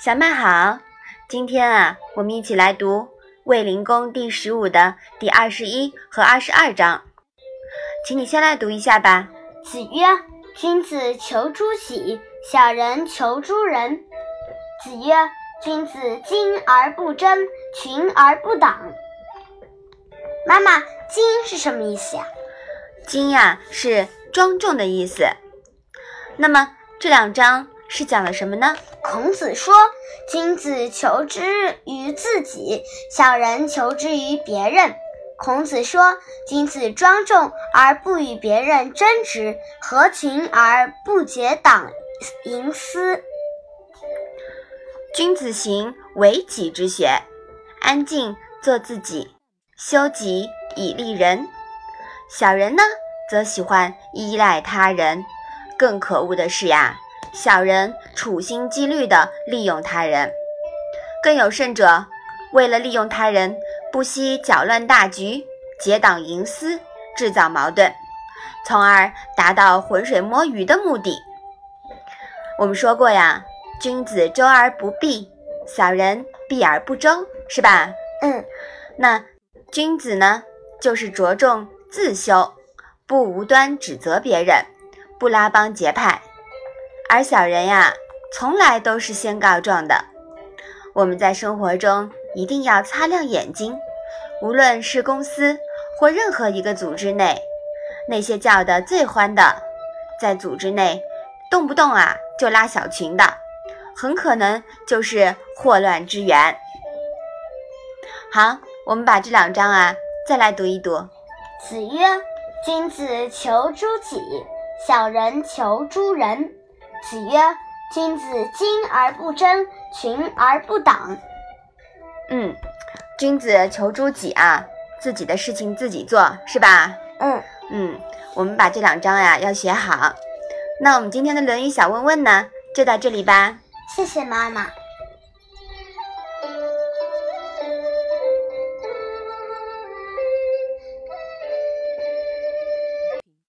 小麦好，今天啊，我们一起来读《卫灵公》第十五的第二十一和二十二章，请你先来读一下吧。子曰：“君子求诸己，小人求诸人。”子曰：“君子矜而不争，群而不党。”妈妈，矜是什么意思呀？矜呀，是庄重的意思。那么这两章是讲了什么呢？孔子说：“君子求之于自己，小人求之于别人。”孔子说：“君子庄重而不与别人争执，合群而不结党营私。君子行为己之学，安静做自己，修己以利人。小人呢，则喜欢依赖他人。更可恶的是呀。”小人处心积虑地利用他人，更有甚者，为了利用他人，不惜搅乱大局，结党营私，制造矛盾，从而达到浑水摸鱼的目的。我们说过呀，君子周而不避，小人避而不周，是吧？嗯，那君子呢，就是着重自修，不无端指责别人，不拉帮结派。而小人呀，从来都是先告状的。我们在生活中一定要擦亮眼睛，无论是公司或任何一个组织内，那些叫的最欢的，在组织内动不动啊就拉小群的，很可能就是祸乱之源。好，我们把这两章啊再来读一读。子曰：“君子求诸己，小人求诸人。”子曰：“君子矜而不争，群而不党。”嗯，君子求诸己啊，自己的事情自己做，是吧？嗯嗯，我们把这两章呀要学好。那我们今天的《论语》小问问呢，就到这里吧。谢谢妈妈。